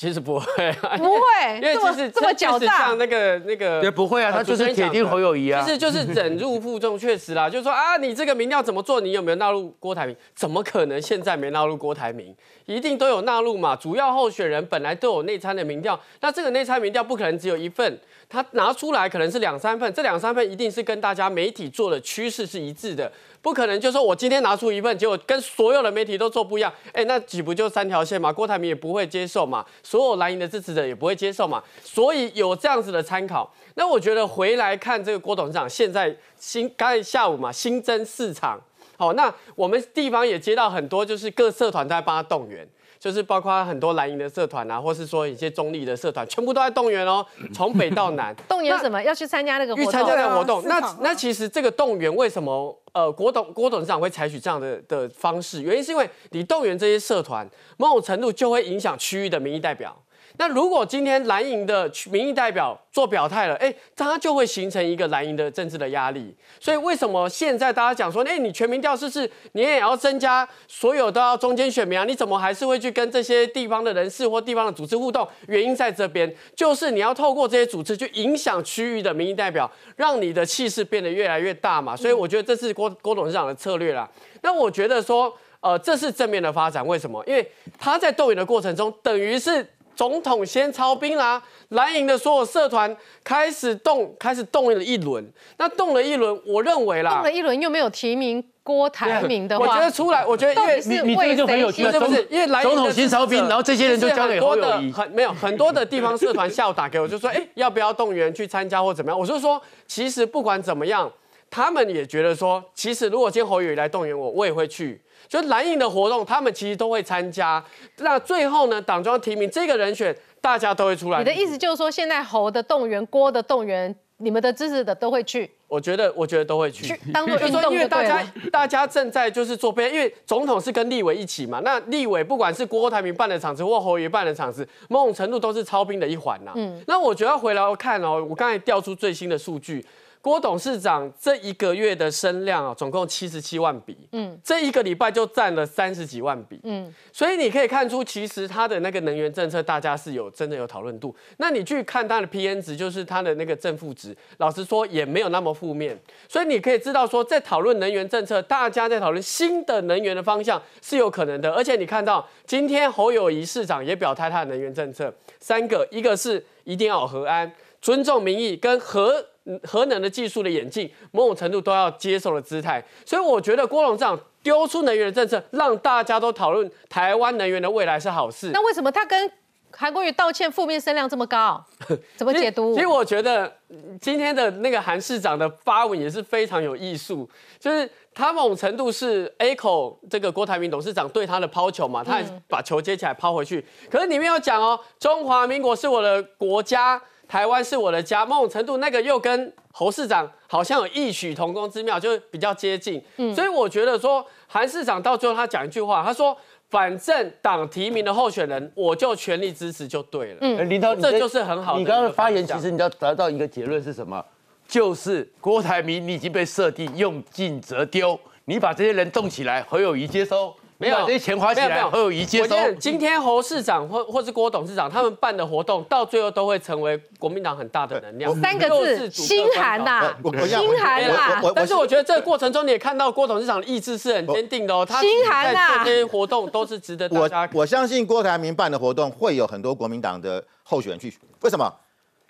[SPEAKER 5] 其实不会啊，
[SPEAKER 1] 不会
[SPEAKER 5] 因为
[SPEAKER 1] 这么
[SPEAKER 5] 其实
[SPEAKER 1] 这么狡诈
[SPEAKER 5] 像那个那个，
[SPEAKER 2] 也不会啊
[SPEAKER 5] 呃
[SPEAKER 2] 他就是铁定侯友谊啊
[SPEAKER 5] 其实就是忍辱负重，确实啦，就是说啊，你这个民调怎么做？你有没有纳入郭台铭？怎么可能现在没纳入郭台铭？一定都有纳入嘛。主要候选人本来都有内参的民调，那这个内参民调不可能只有一份，他拿出来可能是两三份，这两三份一定是跟大家媒体做的趋势是一致的。不可能就说我今天拿出一份，结果跟所有的媒体都做不一样，哎，那岂不就三条线嘛？郭台铭也不会接受嘛，所有蓝营的支持者也不会接受嘛，所以有这样子的参考。那我觉得回来看这个郭董事长现在新刚才下午嘛新增四场，好，那我们地方也接到很多就是各社团在帮他动员。就是包括很多蓝营的社团啊，或是说一些中立的社团，全部都在动员哦，从北到南。
[SPEAKER 1] 动员什么？要去参加那个活动？
[SPEAKER 5] 去参加那个活动。那那其实这个动员为什么呃郭董郭董事长会采取这样的的方式？原因是因为你动员这些社团，某种程度就会影响区域的民意代表。那如果今天蓝营的区民意代表做表态了，哎，他就会形成一个蓝营的政治的压力。所以为什么现在大家讲说，哎，你全民调试是你也要增加所有都要中间选民啊？你怎么还是会去跟这些地方的人士或地方的组织互动？原因在这边，就是你要透过这些组织去影响区域的民意代表，让你的气势变得越来越大嘛。所以我觉得这是郭郭董事长的策略啦。那我觉得说，呃，这是正面的发展。为什么？因为他在动员的过程中，等于是。总统先操兵啦，蓝营的所有社团开始动，开始动了一轮。那动了一轮，我认为啦，
[SPEAKER 1] 动了一轮又没有提名郭台铭的话，
[SPEAKER 5] 我觉得出来，我觉得因为
[SPEAKER 1] 到底是为谁
[SPEAKER 5] 不是不是，因为蓝
[SPEAKER 2] 总统先操兵然后这些人就交给侯友宜
[SPEAKER 5] 很多的很没有很多的地方社团下午打给我，就说，哎，要不要动员去参加或怎么样？我就说，其实不管怎么样，他们也觉得说，其实如果今天侯友宜来动员我，我也会去。就蓝营的活动，他们其实都会参加。那最后呢，党中央提名这个人选，大家都会出来。
[SPEAKER 1] 你的意思就是说，现在侯的动员、郭的动员，你们的支持的都会去？
[SPEAKER 5] 我觉得，我觉得都会去，
[SPEAKER 1] 去当做
[SPEAKER 5] 就是说，
[SPEAKER 1] 运动
[SPEAKER 5] 因为大家大家正在就是做备，因为总统是跟立委一起嘛，那立委不管是郭台铭办的场子或侯友宜办的场子，某种程度都是操兵的一环呐。
[SPEAKER 1] 嗯
[SPEAKER 5] 那我觉得要回来看哦，我刚才调出最新的数据。郭董事长这一个月的声量啊，总共七十七万笔，
[SPEAKER 1] 嗯
[SPEAKER 5] 这一个礼拜就占了三十几万笔，
[SPEAKER 1] 嗯，
[SPEAKER 5] 所以你可以看出，其实他的那个能源政策，大家是有真的有讨论度。那你去看他的 PN 值，就是他的那个正负值，老实说也没有那么负面。所以你可以知道说，在讨论能源政策，大家在讨论新的能源的方向是有可能的。而且你看到今天侯友谊市长也表态他的能源政策，三个，一个是一定要有核安，尊重民意跟核。核能的技术的演进，某种程度都要接受的姿态，所以我觉得郭董事长丢出能源的政策，让大家都讨论台湾能源的未来是好事。
[SPEAKER 1] 那为什么他跟韩国瑜道歉负面声量这么高？怎么解读？
[SPEAKER 5] 其实我觉得嗯今天的那个韩市长的发文也是非常有艺术，就是他某种程度是 echo 这个郭台铭董事长对他的抛球嘛，他也把球接起来抛回去。可是里面有讲哦，中华民国是我的国家，台湾是我的家，某种程度那个又跟侯市长好像有异曲同工之妙，就比较接近。所以我觉得说韩市长到最后他讲一句话，他说。反正党提名的候选人，我就全力支持就对了。
[SPEAKER 2] 嗯，林涛，你
[SPEAKER 5] 这就是很好的
[SPEAKER 2] 你刚刚的发言，其实你要得到一个结论是什么？就是郭台铭你已经被设定用进则丢，你把这些人动起来，侯友谊接收；
[SPEAKER 5] 没有
[SPEAKER 2] 这些钱花起来，
[SPEAKER 5] 没有没有
[SPEAKER 2] 侯友谊接收
[SPEAKER 5] 我觉。得今天侯市长或或是郭董事长他们办的活动，到最后都会成为国民党很大的能量。
[SPEAKER 1] 三个字心寒呐心寒
[SPEAKER 5] 啦但是我觉得这个过程中，你也看到郭董事长的意志是很坚定的哦。他
[SPEAKER 1] 心寒呐
[SPEAKER 5] 这些活动都是值得大家。
[SPEAKER 6] 我相信郭台铭办的活动会有很多国民党的候选人去，为什么？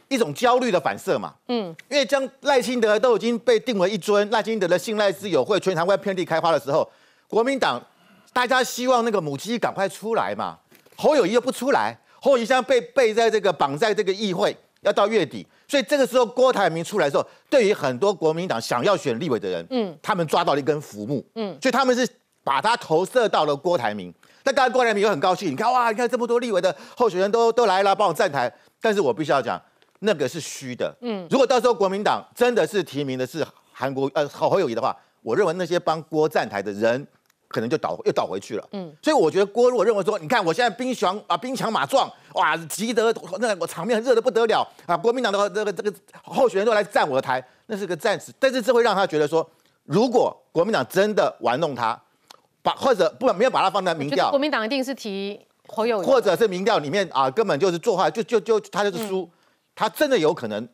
[SPEAKER 6] 一种焦虑的反射嘛。
[SPEAKER 1] 嗯，
[SPEAKER 6] 因为将赖清德都已经被定为一尊，赖清德的信赖之友会全台湾遍地开花的时候，国民党大家希望那个母鸡赶快出来嘛。侯友谊又不出来，侯友谊现在被被在这个绑在这个议会，要到月底，所以这个时候郭台铭出来的时候，对于很多国民党想要选立委的人，
[SPEAKER 1] 嗯
[SPEAKER 6] 他们抓到了一根浮木，
[SPEAKER 1] 嗯
[SPEAKER 6] 所以他们是把他投射到了郭台铭。那当然，郭台铭又很高兴，你看哇，你看这么多立委的候选人都都来了，帮我站台。但是我必须要讲，那个是虚的。
[SPEAKER 1] 嗯
[SPEAKER 6] 如果到时候国民党真的是提名的是韩国呃侯友谊的话，我认为那些帮郭站台的人可能就倒又倒回去了。
[SPEAKER 1] 嗯
[SPEAKER 6] 所以我觉得郭如果认为说，你看我现在兵强啊，兵强马壮，哇，急得那个场面热得不得了啊，国民党的这个这个候选人都来站我的台，那是个战士。但是这会让他觉得说，如果国民党真的玩弄他，把或者不没有把他放在民调
[SPEAKER 1] 国，民党一定是提侯友宜
[SPEAKER 6] 或者是民调里面啊，根本就是做坏，就就就他就是输，他真的有可能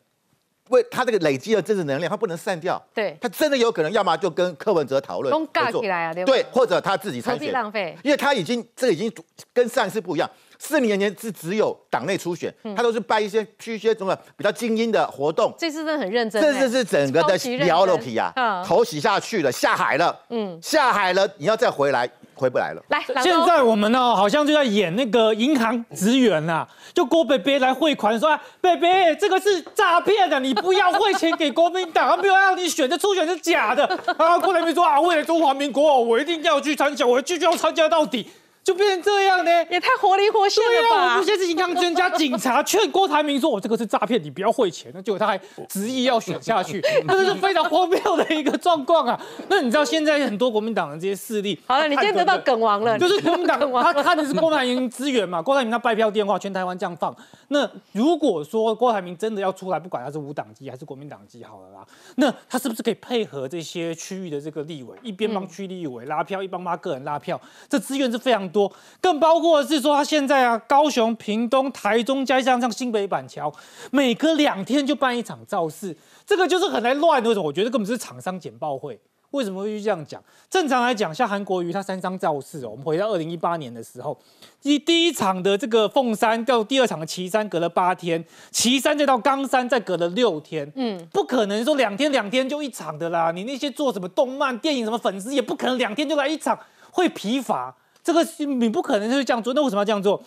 [SPEAKER 6] 为他这个累积的政治能量，他不能散掉，
[SPEAKER 1] 对，
[SPEAKER 6] 他真的有可能要么就跟柯文哲讨论合作
[SPEAKER 1] 起来啊对
[SPEAKER 6] 或者他自己参选，
[SPEAKER 1] 浪费？
[SPEAKER 6] 因为他已经这个已经跟上一次不一样。四年前是只有党内初选，
[SPEAKER 1] 嗯。
[SPEAKER 6] 他都是办一些去一些什么比较精英的活动，
[SPEAKER 1] 这次真的很认真欸，
[SPEAKER 6] 这次是整个的聊了皮啊
[SPEAKER 1] 嗯，
[SPEAKER 6] 头洗下去了，下海了，
[SPEAKER 1] 嗯，
[SPEAKER 6] 下海了，你要再回来，回不来了。
[SPEAKER 1] 来，
[SPEAKER 16] 现在我们呢，好像就在演那个银行职员呐，就郭北北来汇款说，啊，北北这个是诈骗的，你不要汇钱给国民党，他没有让你选，这初选是假的。然后郭台铭说啊，为了中华民国，我一定要去参加，我继续要参加到底。就变成这样呢？
[SPEAKER 1] 也太活灵活现了吧！
[SPEAKER 16] 对啊，我们现在是银行专家，警察劝郭台铭说：“我这个是诈骗，你不要汇钱。”那结果他还执意要选下去，这是非常荒谬的一个状况啊！那你知道现在很多国民党的这些势力，
[SPEAKER 1] 好了，你今天得到梗王了，
[SPEAKER 16] 就是国民党他看的是郭台铭资源嘛，郭台铭他拜票电话全台湾这样放。那如果说郭台铭真的要出来，不管他是无党籍还是国民党籍，好了啦，那他是不是可以配合这些区域的这个立委，一边帮区立委拉票，一帮帮个人拉票？这资源是非常多，更包括的是说他现在啊，高雄、屏东、台中，加上像新北板桥，每隔两天就办一场造势，这个就是很来乱的。为什么？我觉得根本是厂商简报会。为什么会去这样讲？正常来讲，像韩国瑜他三张造势哦，我们回到二零一八年的时候，第第一场的这个凤山到第二场的旗山隔了八天，旗山再到冈山再隔了六天，嗯，不可能说两天两天就一场的啦。你那些做什么动漫、电影什么粉丝也不可能两天就来一场，会疲乏。这个是你不可能就是这样做。那为什么要这样做？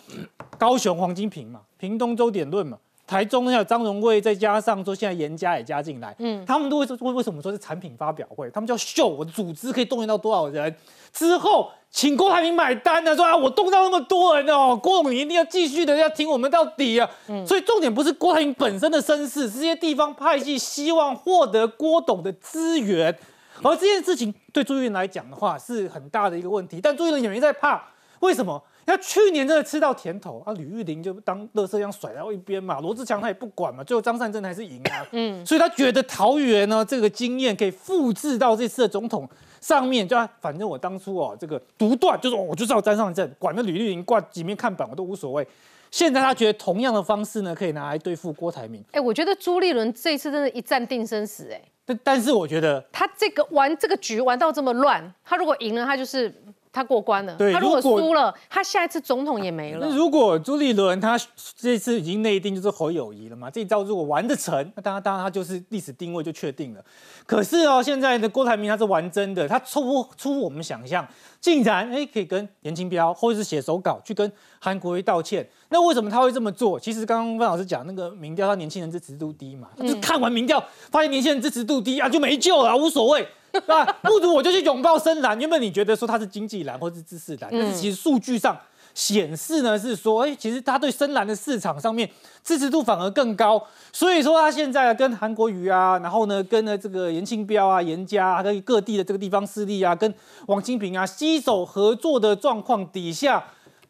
[SPEAKER 16] 高雄黄金平嘛，屏东周点论嘛。台中还有张荣惠，再加上说现在严家也加进来，嗯，他们都会说为为什么说是产品发表会？他们叫秀，我的组织可以动员到多少人？之后请郭台铭买单呢，说啊我动到那么多人哦，郭董你一定要继续的要听我们到底啊！所以重点不是郭台铭本身的身世，是这些地方派系希望获得郭董的资源，而这件事情对朱立伦来讲的话是很大的一个问题，但朱立伦也没在怕，为什么？他去年真的吃到甜头啊，吕玉玲就当乐色一样甩到一边嘛，罗志强他也不管嘛，最后张善政还是赢啊，嗯，所以他觉得桃园呢这个经验可以复制到这次的总统上面，就、啊、反正我当初哦这个独断就是、哦、我就是要张善政，管那吕玉玲挂几面看板我都无所谓。现在他觉得同样的方式呢，可以拿来对付郭台铭。
[SPEAKER 1] 哎、我觉得朱立伦这一次真的一战定生死、哎，
[SPEAKER 16] 但但是我觉得
[SPEAKER 1] 他这个玩这个局玩到这么乱，他如果赢了，他就是他过关了；
[SPEAKER 16] 对
[SPEAKER 1] 他如果输了，他下一次总统也没了
[SPEAKER 16] 那。如果朱立伦他这次已经内定就是侯友谊了嘛，这一招如果玩得成，那当然当然他就是历史定位就确定了。可是哦，现在的郭台铭他是玩真的，他出乎出乎我们想象，竟然哎可以跟严清标或者是写手稿去跟韩国瑜道歉。那为什么他会这么做？其实刚刚范老师讲那个民调，他年轻人支持度低嘛，他就看完民调发现年轻人支持度低啊，就没救了啊，无所谓。啊，不如我就去拥抱深蓝。原本你觉得说他是经济蓝或是知识蓝，但是其实数据上显示呢是说，哎、其实他对深蓝的市场上面支持度反而更高。所以说他现在跟韩国瑜啊，然后呢跟呢这个严庆标啊、严家啊，跟各地的这个地方势力啊，跟王金平啊携手合作的状况底下。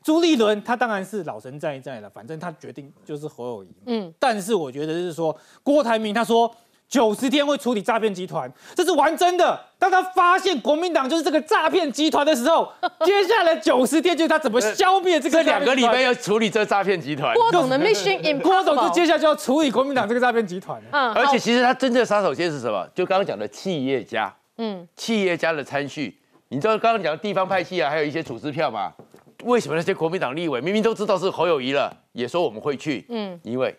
[SPEAKER 16] 朱立伦他当然是老神在在了，反正他决定就是侯友谊。
[SPEAKER 1] 嗯，
[SPEAKER 16] 但是我觉得是说郭台铭他说九十天会处理诈骗集团，这是玩真的。当他发现国民党就是这个诈骗集团的时候，接下来九十天就是他怎么消灭这个
[SPEAKER 2] 这两个礼拜
[SPEAKER 16] 要
[SPEAKER 2] 要处理这诈骗集团。
[SPEAKER 1] 郭总的 mission impossible，
[SPEAKER 16] 郭总就接下来就要处理国民党这个诈骗集团了。
[SPEAKER 1] 嗯
[SPEAKER 2] 而且其实他真正的杀手锏是什么？就刚刚讲的企业家，
[SPEAKER 1] 嗯，
[SPEAKER 2] 企业家的参序。你知道刚刚讲的地方派系啊，还有一些组织票嘛？为什么那些国民党立委明明都知道是侯友谊了，也说我们会去？
[SPEAKER 1] 嗯
[SPEAKER 2] 嗯，因为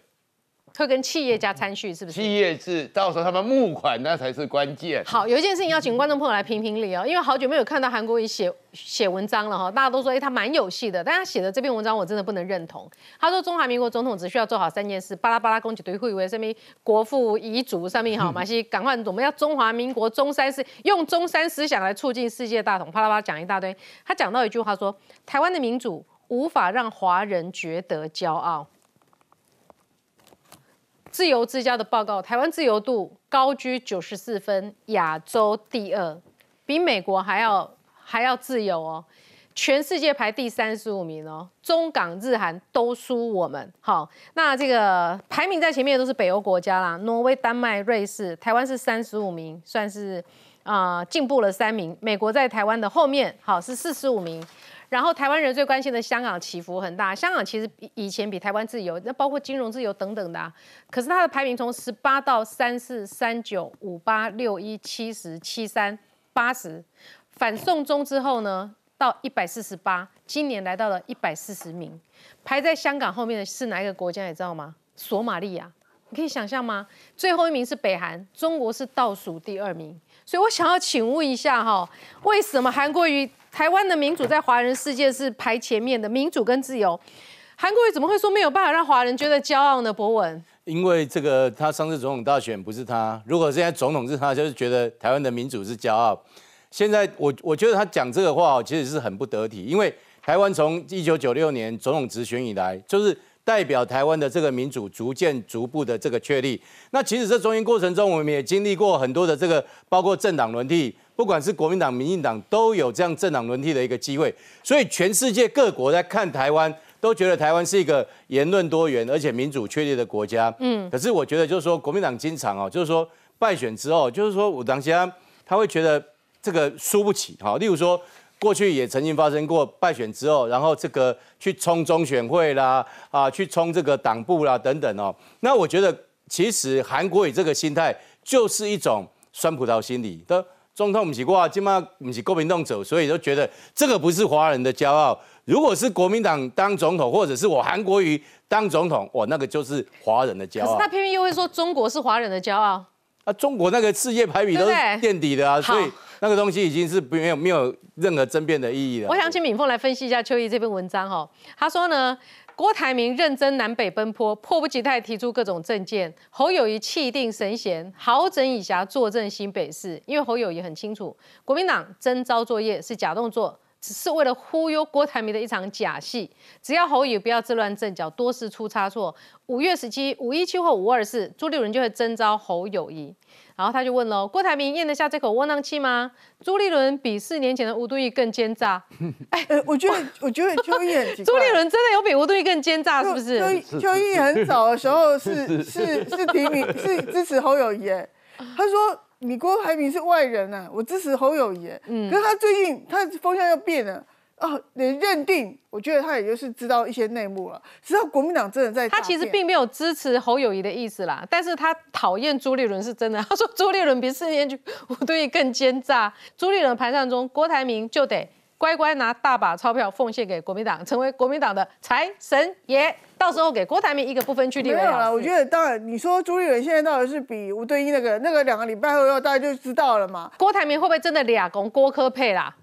[SPEAKER 1] 会跟企业家参叙，是不是？
[SPEAKER 2] 企业是到时候他们募款那才是关键。
[SPEAKER 1] 好，有一件事情要请观众朋友来评评理哦，因为好久没有看到韩国瑜写写文章了哈，大家都说哎、他蛮有戏的，但他写的这篇文章我真的不能认同。他说中华民国总统只需要做好三件事，巴拉巴拉攻击对会为上面国父遗嘱上面好嘛，是赶快我们要中华民国中山思用中山思想来促进世界大同，巴拉巴拉讲一大堆。他讲到一句话说，台湾的民主无法让华人觉得骄傲。自由之家的报告，台湾自由度高居九十四分，亚洲第二，比美国还要还要自由哦。全世界排第三十五名哦，中港日韩都输我们。好，那这个排名在前面的都是北欧国家啦，挪威、丹麦、瑞士，台湾是三十五名，算是啊、进步了三名。美国在台湾的后面，好是四十五名。然后台湾人最关心的香港起伏很大，香港其实比以前比台湾自由，那包括金融自由等等的、啊，可是它的排名从十八到三四三九五八六一七十七三八十，反送中之后呢，到一百四十八，今年来到了一百四十名，排在香港后面的是哪一个国家？你知道吗？索马利亚。你可以想象吗？最后一名是北韩，中国是倒数第二名。所以我想要请问一下哈，为什么韩国瑜台湾的民主在华人世界是排前面的？民主跟自由，韩国瑜怎么会说没有办法让华人觉得骄傲呢？博文，
[SPEAKER 4] 因为这个他上次总统大选不是他，如果现在总统是他，就是觉得台湾的民主是骄傲。现在我我觉得他讲这个话其实是很不得体，因为台湾从一九九六年总统直选以来，就是代表台湾的这个民主逐渐逐步的这个确立。那其实这中间过程中，我们也经历过很多的这个，包括政党轮替，不管是国民党、民进党，都有这样政党轮替的一个机会。所以全世界各国在看台湾，都觉得台湾是一个言论多元而且民主确立的国家。嗯，可是我觉得就是说，国民党经常哦，就是说败选之后，就是说我当下他会觉得这个输不起。好，例如说。过去也曾经发生过败选之后，然后这个去冲中选会啦，啊，去冲这个党部啦等等哦。那我觉得其实韩国瑜这个心态就是一种酸葡萄心理的总统不是我，今嘛不是国民党走，所以都觉得这个不是华人的骄傲。如果是国民党当总统，或者是我韩国瑜当总统，哇，那个就是华人的骄傲。
[SPEAKER 1] 可是他偏偏又会说中国是华人的骄傲。
[SPEAKER 4] 啊，中国那个世界排名都是垫底的啊，所以那个东西已经是没有没有任何争辩的意义了。
[SPEAKER 1] 我想请敏凤来分析一下邱毅这篇文章哈。他说呢，郭台铭认真南北奔波，迫不及待提出各种政见；侯友谊气定神闲，好整以暇坐镇新北市。因为侯友谊很清楚，国民党真招作业是假动作。只是为了忽悠郭台铭的一场假戏，只要侯友不要自乱阵脚，多事出差错。五月十七、五一七或五二四，朱立伦就会征召侯友谊。然后他就问喽：郭台铭咽得下这口窝囊气吗？朱立伦比四年前的吴敦义更奸诈。
[SPEAKER 3] 哎，我觉得，我觉得邱毅很
[SPEAKER 1] 朱立伦真的有比吴敦义更奸诈，是不是？
[SPEAKER 3] 邱邱毅很早的时候是是是提名是支持侯友谊，他说。你郭台铭是外人啊，我支持侯友谊。嗯，可是他最近他风向又变了哦，你认定，我觉得他也就是知道一些内幕了，知道国民党真的在。
[SPEAKER 1] 他其实并没有支持侯友谊的意思啦，但是他讨厌朱立伦是真的。他说朱立伦比四年前吴敦义更奸诈。朱立伦盘算中，郭台铭就得。乖乖拿大把钞票奉献给国民党，成为国民党的财神爷。到时候给郭台铭一个不分区立委。
[SPEAKER 3] 没有了，我觉得当然，你说朱立伦现在到底是比吴敦义那个那个两个礼拜后要大家就知道了嘛。
[SPEAKER 1] 郭台铭会不会真的俩公郭科配啦？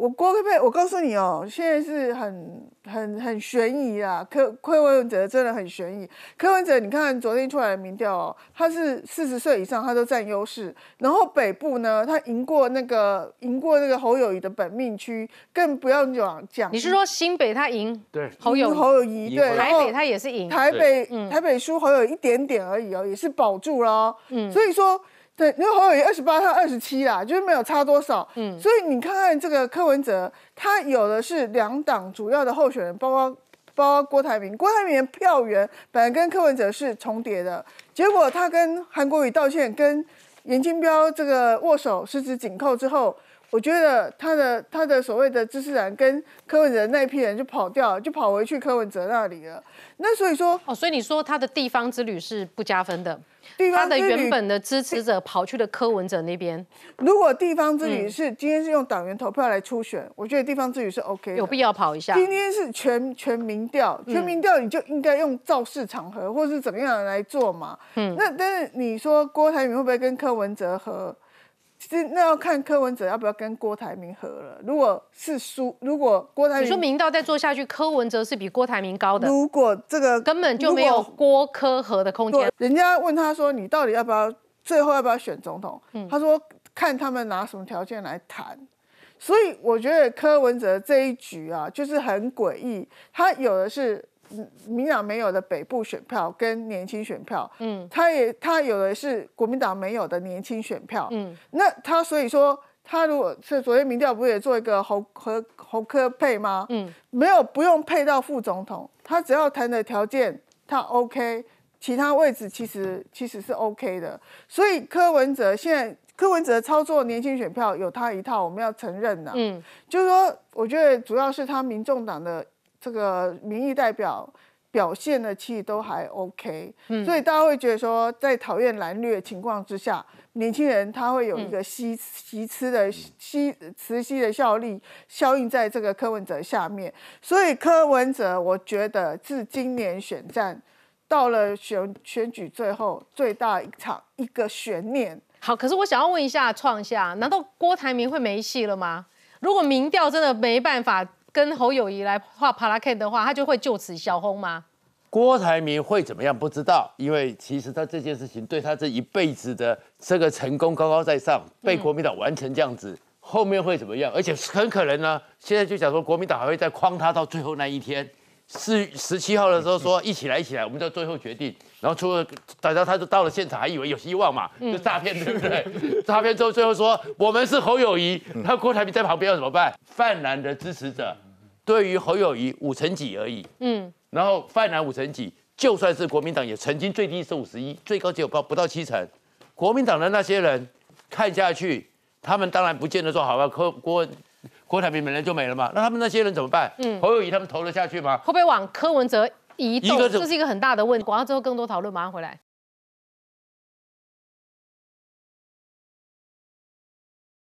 [SPEAKER 3] 我郭佩佩，我告诉你哦，现在是很很很悬疑啊。柯柯文哲真的很悬疑。柯文哲，你看昨天出来的民调哦，他是四十岁以上他都占优势。然后北部呢，他赢过那个赢过那个侯友谊的本命区，更不要讲讲。
[SPEAKER 1] 你是说新北他赢？
[SPEAKER 2] 对，
[SPEAKER 1] 侯友
[SPEAKER 3] 侯友谊对，
[SPEAKER 1] 台北他也是赢。
[SPEAKER 3] 台北台北输侯友一点点而已哦，也是保住了。嗯，所以说。对，因为侯友谊二十八，他二十七啦，就是没有差多少。嗯，所以你看看这个柯文哲，他有的是两党主要的候选人，包括包括郭台铭。郭台铭的票源本来跟柯文哲是重叠的，结果他跟韩国瑜道歉，跟严金彪这个握手十指紧扣之后，我觉得他的他的所谓的知识人跟柯文哲那一批人就跑掉，就跑回去柯文哲那里了。那所以说，
[SPEAKER 1] 哦，所以你说他的地方之旅是不加分的。他的原本的支持者跑去了柯文哲那边。
[SPEAKER 3] 如果地方之旅是今天是用党员投票来初选，我觉得地方之旅是 OK，
[SPEAKER 1] 有必要跑一下。
[SPEAKER 3] 今天是全全民调，全民调你就应该用造势场合或是怎么样来做嘛。嗯，那但是你说郭台铭会不会跟柯文哲合？实那要看柯文哲要不要跟郭台铭合了。如果是输，如果郭台铭，
[SPEAKER 1] 你说明道再做下去，柯文哲是比郭台铭高的。
[SPEAKER 3] 如果这个
[SPEAKER 1] 根本就没有郭柯合的空间。
[SPEAKER 3] 人家问他说：“你到底要不要最后要不要选总统？”他说：“看他们拿什么条件来谈。”所以我觉得柯文哲这一局啊，就是很诡异。他有的是。民党没有的北部选票跟年轻选票，嗯，他也他有的是国民党没有的年轻选票，嗯，那他所以说他如果是昨天民调不也做一个侯和侯科配吗？嗯，没有不用配到副总统，他只要谈的条件他 OK，其他位置其实其实是 OK 的，所以柯文哲现在。柯文哲操作年轻选票有他一套，我们要承认呐。
[SPEAKER 1] 嗯，
[SPEAKER 3] 就是说，我觉得主要是他民众党的这个民意代表表现的其实都还 OK，、
[SPEAKER 1] 嗯
[SPEAKER 3] 所以大家会觉得说，在讨厌蓝绿的情况之下，年轻人他会有一个吸吸吃的吸磁吸的效力效应在这个柯文哲下面，所以柯文哲我觉得自今年选战到了选选举最后最大一场一个悬念。
[SPEAKER 1] 好，可是我想要问一下创下，难道郭台铭会没戏了吗？如果民调真的没办法跟侯友谊来画帕拉 K 的话，他就会就此销轰吗？
[SPEAKER 2] 郭台铭会怎么样不知道，因为其实他这件事情对他这一辈子的这个成功高高在上，被国民党完成这样子，后面会怎么样？而且很可能呢，现在就讲说国民党还会再框他到最后那一天，四十七号的时候说一起来一起来，我们就最后决定，然后出了大家他就到了现场，还以为有希望嘛，就诈骗 对不对？诈骗之后最后说我们是侯友谊，那郭台铭在旁边要怎么办？泛蓝的支持者对于侯友谊五成几而已。
[SPEAKER 1] 嗯，
[SPEAKER 2] 然后泛蓝五成几，就算是国民党也曾经最低是五十一，最高只有不不到七成。国民党的那些人看下去，他们当然不见得说好吧，柯郭郭台铭本来就没了嘛，那他们那些人怎么办？
[SPEAKER 1] 嗯
[SPEAKER 2] 侯友谊他们投得下去吗？
[SPEAKER 1] 会不会往柯文哲移动？这是一个很大的问题。广告之后更多讨论，马上回来。